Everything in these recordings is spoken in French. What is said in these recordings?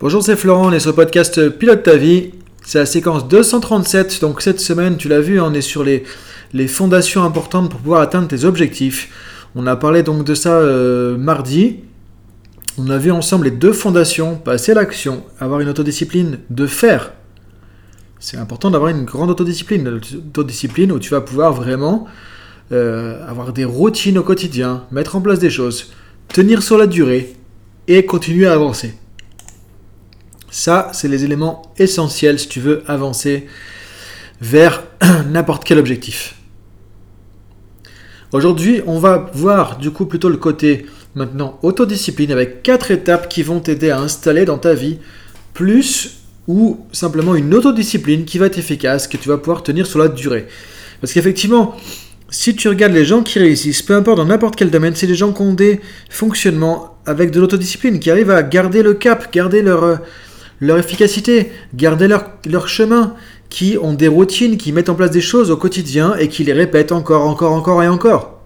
Bonjour, c'est Florent, on est sur le podcast Pilote ta vie. C'est la séquence 237, donc cette semaine, tu l'as vu, on est sur les, fondations importantes pour pouvoir atteindre tes objectifs. On a parlé donc de ça euh, mardi. On a vu ensemble les deux fondations, passer à l'action, avoir une autodiscipline de faire. C'est important d'avoir une grande autodiscipline, une autodiscipline où tu vas pouvoir vraiment euh, avoir des routines au quotidien, mettre en place des choses, tenir sur la durée et continuer à avancer. Ça, c'est les éléments essentiels si tu veux avancer vers n'importe quel objectif. Aujourd'hui, on va voir du coup plutôt le côté maintenant autodiscipline avec quatre étapes qui vont t'aider à installer dans ta vie plus ou simplement une autodiscipline qui va être efficace, que tu vas pouvoir tenir sur la durée. Parce qu'effectivement, si tu regardes les gens qui réussissent, peu importe dans n'importe quel domaine, c'est des gens qui ont des fonctionnements avec de l'autodiscipline, qui arrivent à garder le cap, garder leur, euh, leur efficacité, garder leur, chemin, qui ont des routines, qui mettent en place des choses au quotidien et qui les répètent encore, encore, encore et encore.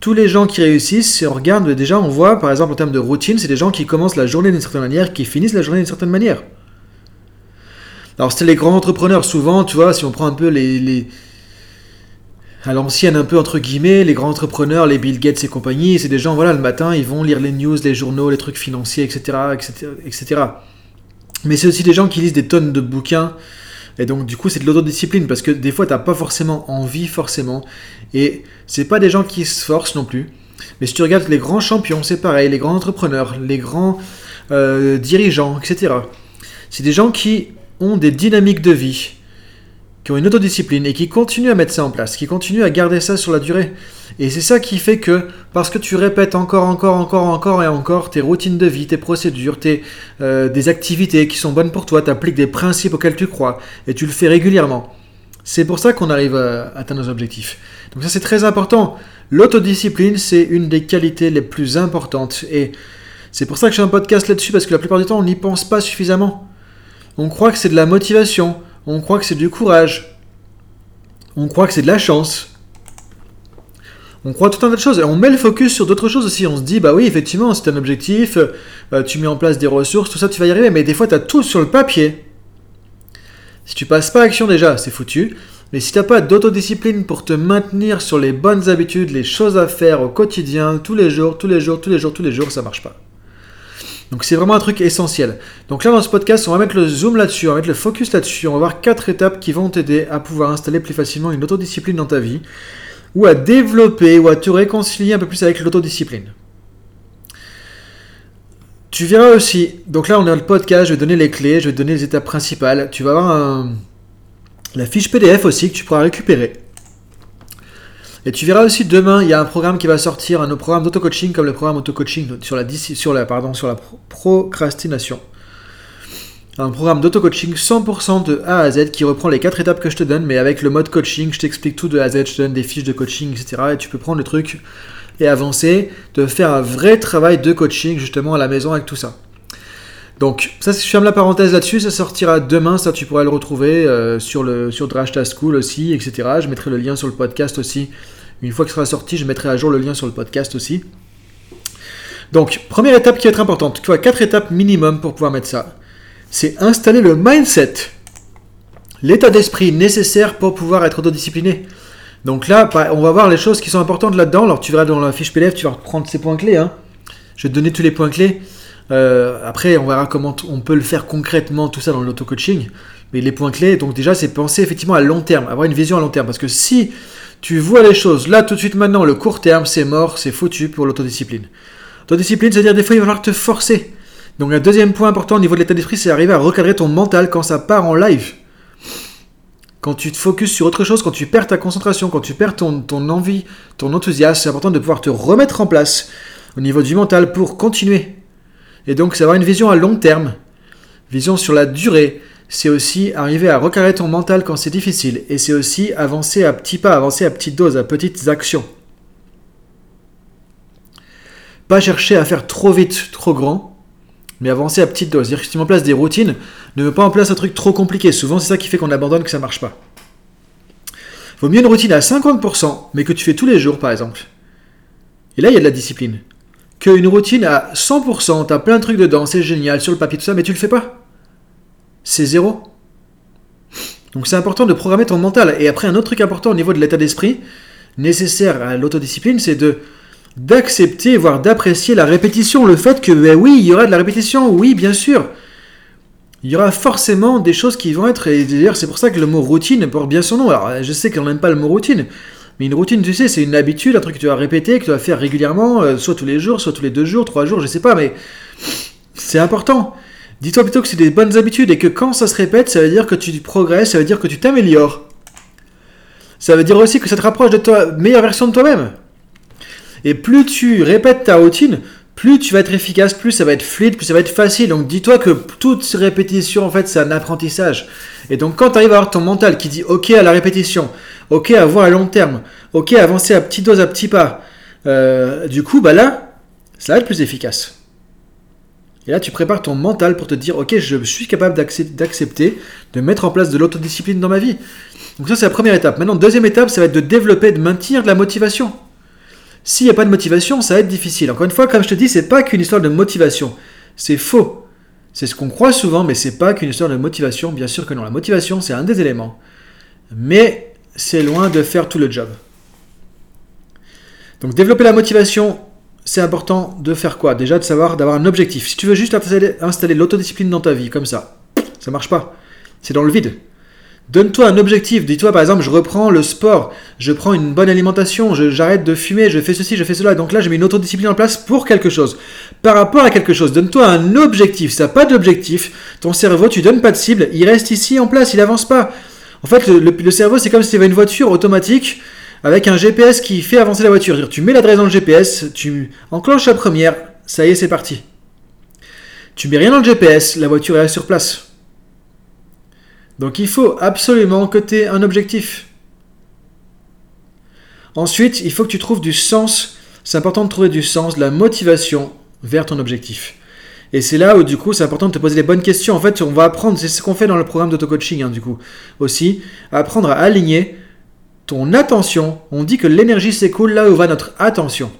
Tous les gens qui réussissent, si on regarde déjà, on voit par exemple en termes de routine, c'est des gens qui commencent la journée d'une certaine manière, qui finissent la journée d'une certaine manière. Alors c'était les grands entrepreneurs, souvent, tu vois, si on prend un peu les à l'ancienne un peu entre guillemets, les grands entrepreneurs, les Bill Gates et compagnie, c'est des gens, voilà, le matin, ils vont lire les news, les journaux, les trucs financiers, etc., etc., etc. Mais c'est aussi des gens qui lisent des tonnes de bouquins, et donc du coup c'est de l'autodiscipline, parce que des fois t'as pas forcément envie, forcément, et c'est pas des gens qui se forcent non plus. Mais si tu regardes les grands champions, c'est pareil, les grands entrepreneurs, les grands euh, dirigeants, etc. C'est des gens qui ont des dynamiques de vie, qui ont une autodiscipline et qui continuent à mettre ça en place, qui continuent à garder ça sur la durée. Et c'est ça qui fait que, parce que tu répètes encore, encore, encore, encore et encore tes routines de vie, tes procédures, tes, euh, des activités qui sont bonnes pour toi, tu appliques des principes auxquels tu crois, et tu le fais régulièrement. C'est pour ça qu'on arrive à atteindre nos objectifs. Donc ça c'est très important. L'autodiscipline, c'est une des qualités les plus importantes. Et c'est pour ça que j'ai un podcast là-dessus, parce que la plupart du temps, on n'y pense pas suffisamment. On croit que c'est de la motivation, on croit que c'est du courage, on croit que c'est de la chance, on croit tout un tas de choses. Et on met le focus sur d'autres choses aussi. On se dit, bah oui, effectivement, c'est un objectif, euh, tu mets en place des ressources, tout ça, tu vas y arriver. Mais des fois, tu as tout sur le papier. Si tu passes pas à action déjà, c'est foutu. Mais si tu n'as pas d'autodiscipline pour te maintenir sur les bonnes habitudes, les choses à faire au quotidien, tous les jours, tous les jours, tous les jours, tous les jours, ça marche pas. Donc c'est vraiment un truc essentiel. Donc là dans ce podcast, on va mettre le zoom là-dessus, on va mettre le focus là-dessus, on va voir quatre étapes qui vont t'aider à pouvoir installer plus facilement une autodiscipline dans ta vie, ou à développer, ou à te réconcilier un peu plus avec l'autodiscipline. Tu verras aussi, donc là on a le podcast, je vais donner les clés, je vais donner les étapes principales, tu vas avoir la fiche PDF aussi que tu pourras récupérer. Et tu verras aussi demain, il y a un programme qui va sortir, un programme d'auto-coaching comme le programme auto-coaching sur la, procrastination. Un programme d'auto-coaching 100% de A à Z qui reprend les quatre étapes que je te donne, mais avec le mode coaching, je t'explique tout de A à Z, je te donne des fiches de coaching, etc. Et tu peux prendre le truc et avancer, de faire un vrai travail de coaching justement à la maison avec tout ça. Donc, ça, je ferme la parenthèse là-dessus, ça sortira demain, ça tu pourras le retrouver euh, sur, le, sur Drashta School aussi, etc. Je mettrai le lien sur le podcast aussi. Une fois qu'il sera sorti, je mettrai à jour le lien sur le podcast aussi. Donc, première étape qui va être importante, tu vois, quatre étapes minimum pour pouvoir mettre ça. C'est installer le mindset, l'état d'esprit nécessaire pour pouvoir être autodiscipliné. Donc là, on va voir les choses qui sont importantes là-dedans. Alors tu verras dans la fiche PDF, tu vas reprendre ces points clés. Hein. Je vais te donner tous les points clés. Euh, après, on verra comment on peut le faire concrètement, tout ça dans l'auto-coaching. Mais les points clés, donc déjà, c'est penser effectivement à long terme, avoir une vision à long terme. Parce que si tu vois les choses là, tout de suite, maintenant, le court terme, c'est mort, c'est foutu pour l'autodiscipline. L'autodiscipline, c'est-à-dire des fois, il va falloir te forcer. Donc, un deuxième point important au niveau de l'état d'esprit, c'est arriver à recadrer ton mental quand ça part en live. Quand tu te focuses sur autre chose, quand tu perds ta concentration, quand tu perds ton, ton envie, ton enthousiasme, c'est important de pouvoir te remettre en place au niveau du mental pour continuer et donc, c'est avoir une vision à long terme, vision sur la durée. C'est aussi arriver à recarrer ton mental quand c'est difficile. Et c'est aussi avancer à petits pas, avancer à petites doses, à petites actions. Pas chercher à faire trop vite, trop grand, mais avancer à petites doses. C'est-à-dire que si tu mets en place des routines, ne mets pas en place un truc trop compliqué. Souvent, c'est ça qui fait qu'on abandonne, que ça marche pas. Vaut mieux une routine à 50%, mais que tu fais tous les jours, par exemple. Et là, il y a de la discipline. Qu'une routine à 100%, t'as plein de trucs dedans, c'est génial, sur le papier, tout ça, mais tu le fais pas. C'est zéro. Donc c'est important de programmer ton mental. Et après, un autre truc important au niveau de l'état d'esprit, nécessaire à l'autodiscipline, c'est de d'accepter, voire d'apprécier la répétition. Le fait que, ben oui, il y aura de la répétition, oui, bien sûr. Il y aura forcément des choses qui vont être, et d'ailleurs c'est pour ça que le mot routine porte bien son nom. Alors je sais qu'on n'aime pas le mot routine, mais une routine, tu sais, c'est une habitude, un truc que tu vas répéter, que tu vas faire régulièrement, euh, soit tous les jours, soit tous les deux jours, trois jours, je sais pas, mais c'est important. Dis-toi plutôt que c'est des bonnes habitudes et que quand ça se répète, ça veut dire que tu progresses, ça veut dire que tu t'améliores. Ça veut dire aussi que ça te rapproche de toi, meilleure version de toi-même. Et plus tu répètes ta routine, plus tu vas être efficace, plus ça va être fluide, plus ça va être facile. Donc dis-toi que toute répétition, en fait, c'est un apprentissage. Et donc quand tu arrives à avoir ton mental qui dit OK à la répétition, OK à voir à long terme, OK à avancer à petite dose, à petits pas, euh, du coup, bah là, ça va être plus efficace. Et là, tu prépares ton mental pour te dire, ok, je suis capable d'accepter, de mettre en place de l'autodiscipline dans ma vie. Donc ça, c'est la première étape. Maintenant, deuxième étape, ça va être de développer, de maintenir de la motivation. S'il n'y a pas de motivation, ça va être difficile. Encore une fois, comme je te dis, c'est pas qu'une histoire de motivation. C'est faux. C'est ce qu'on croit souvent, mais c'est pas qu'une histoire de motivation. Bien sûr que non. La motivation, c'est un des éléments. Mais c'est loin de faire tout le job. Donc développer la motivation, c'est important de faire quoi? Déjà de savoir, d'avoir un objectif. Si tu veux juste installer, l'autodiscipline dans ta vie, comme ça, ça marche pas. C'est dans le vide. Donne-toi un objectif. Dis-toi par exemple, je reprends le sport, je prends une bonne alimentation, j'arrête de fumer, je fais ceci, je fais cela. Donc là, je mets une autodiscipline en place pour quelque chose. Par rapport à quelque chose, donne-toi un objectif. Si tu pas d'objectif, ton cerveau, tu donnes pas de cible, il reste ici en place, il avance pas. En fait, le, cerveau, c'est comme si tu avais une voiture automatique avec un GPS qui fait avancer la voiture. Tu mets l'adresse dans le GPS, tu enclenches la première, ça y est, c'est parti. Tu mets rien dans le GPS, la voiture est sur place. Donc il faut absolument que tu aies un objectif. Ensuite, il faut que tu trouves du sens. C'est important de trouver du sens, de la motivation vers ton objectif. Et c'est là où, du coup, c'est important de te poser les bonnes questions. En fait, on va apprendre, c'est ce qu'on fait dans le programme d'auto-coaching, hein, du coup, aussi, apprendre à aligner ton attention, on dit que l'énergie s'écoule là où va notre attention.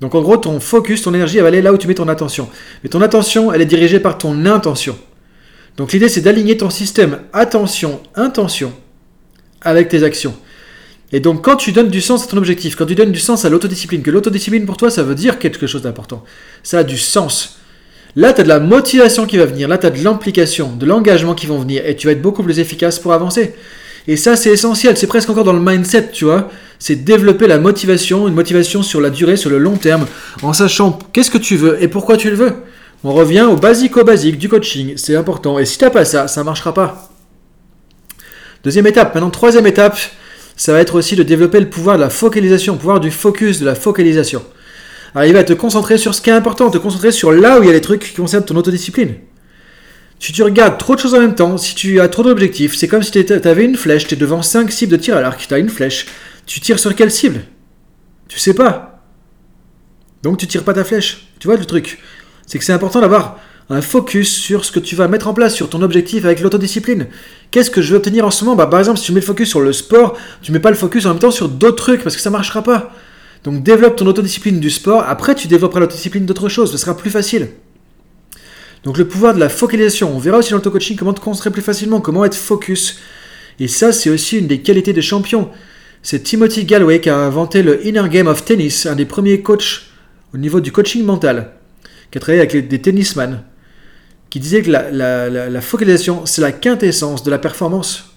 Donc en gros, ton focus, ton énergie, elle va aller là où tu mets ton attention. Mais ton attention, elle est dirigée par ton intention. Donc l'idée, c'est d'aligner ton système attention-intention avec tes actions. Et donc quand tu donnes du sens à ton objectif, quand tu donnes du sens à l'autodiscipline, que l'autodiscipline pour toi, ça veut dire quelque chose d'important. Ça a du sens. Là, tu as de la motivation qui va venir, là, tu as de l'implication, de l'engagement qui vont venir, et tu vas être beaucoup plus efficace pour avancer. Et ça, c'est essentiel. C'est presque encore dans le mindset, tu vois. C'est développer la motivation, une motivation sur la durée, sur le long terme, en sachant qu'est-ce que tu veux et pourquoi tu le veux. On revient au basico-basique du coaching. C'est important. Et si tu n'as pas ça, ça marchera pas. Deuxième étape. Maintenant, troisième étape, ça va être aussi de développer le pouvoir de la focalisation, le pouvoir du focus, de la focalisation. Arriver à te concentrer sur ce qui est important, te concentrer sur là où il y a les trucs qui concernent ton autodiscipline. Si tu regardes trop de choses en même temps, si tu as trop d'objectifs, c'est comme si tu avais une flèche, tu es devant 5 cibles de tir à l'arc, tu as une flèche, tu tires sur quelle cible? Tu sais pas. Donc tu tires pas ta flèche. Tu vois le truc? C'est que c'est important d'avoir un focus sur ce que tu vas mettre en place, sur ton objectif avec l'autodiscipline. Qu'est-ce que je veux obtenir en ce moment? Bah, Par exemple, si tu mets le focus sur le sport, tu mets pas le focus en même temps sur d'autres trucs parce que ça marchera pas. Donc développe ton autodiscipline du sport, après tu développeras l'autodiscipline d'autres choses, ce sera plus facile. Donc le pouvoir de la focalisation. On verra aussi dans le coaching comment te concentrer plus facilement, comment être focus. Et ça, c'est aussi une des qualités des champions. C'est Timothy Galloway qui a inventé le Inner Game of Tennis, un des premiers coachs au niveau du coaching mental, qui a travaillé avec des tennisman, qui disait que la, la focalisation, c'est la quintessence de la performance.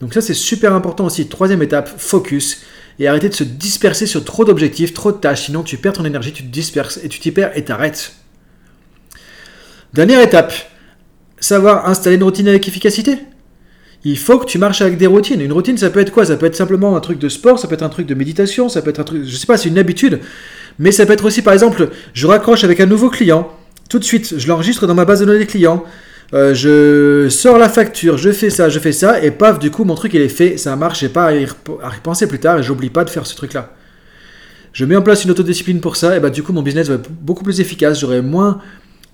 Donc ça, c'est super important aussi. Troisième étape, focus. Et arrêter de se disperser sur trop d'objectifs, trop de tâches, sinon tu perds ton énergie, tu te disperses et tu t'y perds et t'arrêtes. Dernière étape, savoir installer une routine avec efficacité. Il faut que tu marches avec des routines. Une routine, ça peut être quoi? Ça peut être simplement un truc de sport, ça peut être un truc de méditation, ça peut être un truc, je sais pas, c'est une habitude. Mais ça peut être aussi, par exemple, je raccroche avec un nouveau client, tout de suite, je l'enregistre dans ma base de données clients, euh, je sors la facture, je fais ça, je fais ça, et paf, du coup, mon truc, il est fait, ça marche, j'ai pas à y, repenser plus tard, et j'oublie pas de faire ce truc-là. Je mets en place une autodiscipline pour ça, et bah du coup, mon business va être beaucoup plus efficace, j'aurai moins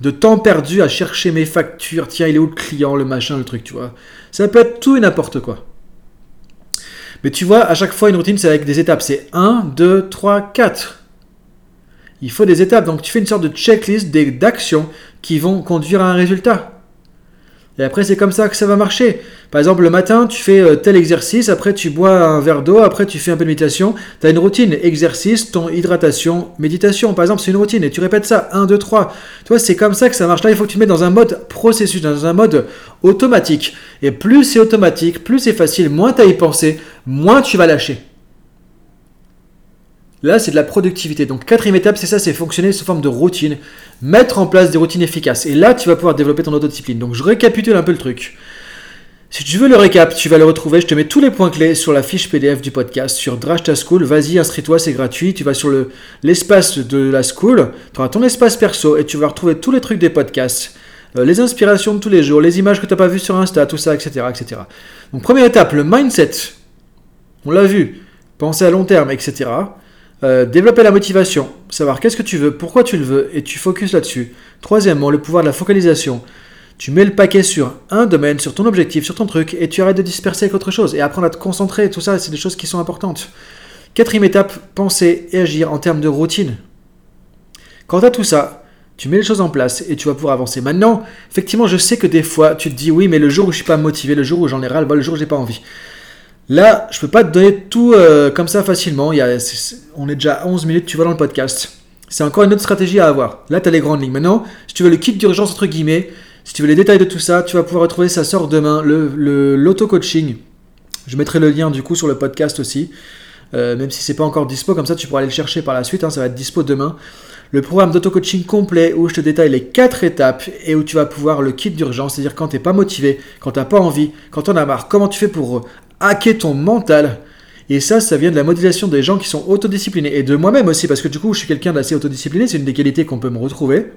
de temps perdu à chercher mes factures, tiens, il est où le client, le machin, le truc, tu vois. Ça peut être tout et n'importe quoi. Mais tu vois, à chaque fois, une routine, c'est avec des étapes. C'est 1, 2, 3, 4. Il faut des étapes. Donc tu fais une sorte de checklist d'actions qui vont conduire à un résultat. Et après, c'est comme ça que ça va marcher. Par exemple, le matin, tu fais euh, tel exercice, après tu bois un verre d'eau, après tu fais un peu de méditation. Tu as une routine, exercice, ton hydratation, méditation. Par exemple, c'est une routine et tu répètes ça 1, 2, 3. Tu vois, c'est comme ça que ça marche. Là, il faut que tu te mettes dans un mode processus, dans un mode automatique. Et plus c'est automatique, plus c'est facile, moins tu as y penser, moins tu vas lâcher. Là, c'est de la productivité. Donc, quatrième étape, c'est ça, c'est fonctionner sous forme de routine, mettre en place des routines efficaces. Et là, tu vas pouvoir développer ton autodiscipline. Donc, je récapitule un peu le truc. Si tu veux le récap, tu vas le retrouver. Je te mets tous les points clés sur la fiche PDF du podcast sur Drashta School. Vas-y, inscris-toi, c'est gratuit. Tu vas sur l'espace de la school, tu auras ton espace perso et tu vas retrouver tous les trucs des podcasts, euh, les inspirations de tous les jours, les images que tu n'as pas vues sur Insta, tout ça, etc., etc. Donc, première étape, le mindset. On l'a vu. Penser à long terme, etc. Euh, développer la motivation, savoir qu'est-ce que tu veux, pourquoi tu le veux, et tu focuses là-dessus. Troisièmement, le pouvoir de la focalisation. Tu mets le paquet sur un domaine, sur ton objectif, sur ton truc, et tu arrêtes de disperser avec autre chose, et apprendre à te concentrer, tout ça, c'est des choses qui sont importantes. Quatrième étape, penser et agir en termes de routine. Quand tu as tout ça, tu mets les choses en place et tu vas pouvoir avancer. Maintenant, effectivement, je sais que des fois, tu te dis oui, mais le jour où je suis pas motivé, le jour où j'en ai le le jour où j'ai pas envie. Là, je peux pas te donner tout euh, comme ça facilement. Il y a, on est déjà à 11 minutes, tu vois, dans le podcast. C'est encore une autre stratégie à avoir. Là, tu as les grandes lignes. Maintenant, si tu veux le kit d'urgence, entre guillemets, si tu veux les détails de tout ça, tu vas pouvoir retrouver, ça sort demain, l'auto-coaching. Je mettrai le lien du coup sur le podcast aussi. Euh, même si c'est pas encore dispo, comme ça tu pourras aller le chercher par la suite, hein, ça va être dispo demain. Le programme d'auto-coaching complet où je te détaille les quatre étapes et où tu vas pouvoir le kit d'urgence, c'est-à-dire quand tu n'es pas motivé, quand tu n'as pas envie, quand on a marre, comment tu fais pour hacker ton mental. Et ça, ça vient de la modélisation des gens qui sont autodisciplinés. Et de moi-même aussi, parce que du coup, je suis quelqu'un d'assez autodiscipliné, c'est une des qualités qu'on peut me retrouver.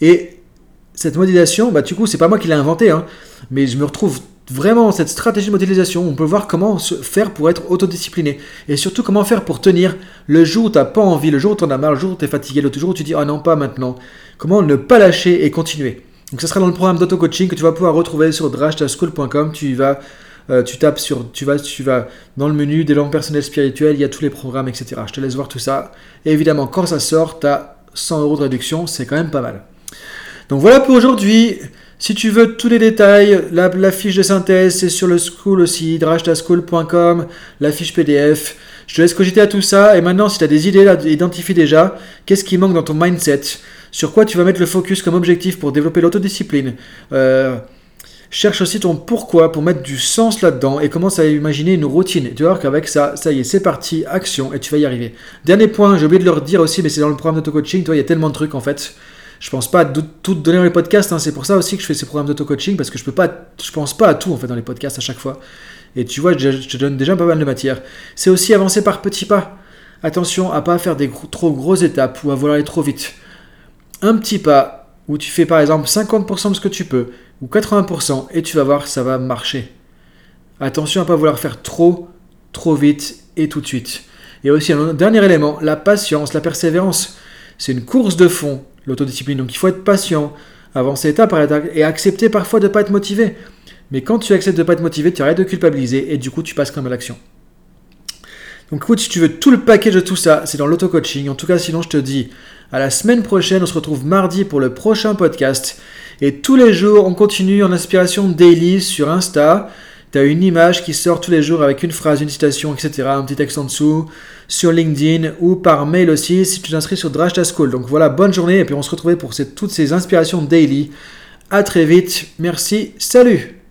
Et cette modélisation, bah, du coup, c'est pas moi qui l'ai inventé, hein, mais je me retrouve vraiment cette stratégie de modélisation. On peut voir comment se faire pour être autodiscipliné. Et surtout, comment faire pour tenir le jour où tu n'as pas envie, le jour où tu en as marre, le jour où tu es fatigué, le jour où tu dis Ah non, pas maintenant. Comment ne pas lâcher et continuer. Donc, ça sera dans le programme d'auto-coaching que tu vas pouvoir retrouver sur drashtaschool.com. Tu vas euh, tu tapes sur, tu vas, tu vas dans le menu des langues personnelles spirituelles, il y a tous les programmes, etc. Je te laisse voir tout ça. Et évidemment, quand ça sort, tu as 100 euros de réduction, c'est quand même pas mal. Donc voilà pour aujourd'hui. Si tu veux tous les détails, la, fiche de synthèse, c'est sur le school aussi, drashtaschool.com, la fiche PDF. Je te laisse cogiter à tout ça. Et maintenant, si tu as des idées, identifie déjà qu'est-ce qui manque dans ton mindset, sur quoi tu vas mettre le focus comme objectif pour développer l'autodiscipline. Euh, Cherche aussi ton pourquoi pour mettre du sens là-dedans et commence à imaginer une routine. tu vas qu'avec ça, ça y est, c'est parti, action, et tu vas y arriver. Dernier point, j'ai oublié de leur dire aussi, mais c'est dans le programme d'auto-coaching, il y a tellement de trucs en fait. Je pense pas à tout donner dans les podcasts, hein. c'est pour ça aussi que je fais ces programmes d'auto-coaching, parce que je peux pas, je pense pas à tout en fait dans les podcasts à chaque fois. Et tu vois, je, te donne déjà pas mal de matière. C'est aussi avancer par petits pas. Attention à pas faire des trop grosses étapes ou à vouloir aller trop vite. Un petit pas où tu fais par exemple 50% de ce que tu peux, ou 80%, et tu vas voir, ça va marcher. Attention à ne pas vouloir faire trop, trop vite et tout de suite. Et aussi un dernier élément, la patience, la persévérance. C'est une course de fond, l'autodiscipline. Donc il faut être patient, avancer étape par étape et accepter parfois de ne pas être motivé. Mais quand tu acceptes de ne pas être motivé, tu arrêtes de culpabiliser et du coup tu passes comme à l'action. Donc écoute, si tu veux tout le paquet de tout ça, c'est dans l'auto-coaching. En tout cas, sinon je te dis à la semaine prochaine, on se retrouve mardi pour le prochain podcast. Et tous les jours, on continue en inspiration daily sur Insta. Tu une image qui sort tous les jours avec une phrase, une citation, etc. Un petit texte en dessous. Sur LinkedIn ou par mail aussi si tu t'inscris sur Drashta School. Donc voilà, bonne journée et puis on se retrouve pour toutes ces inspirations daily. À très vite. Merci. Salut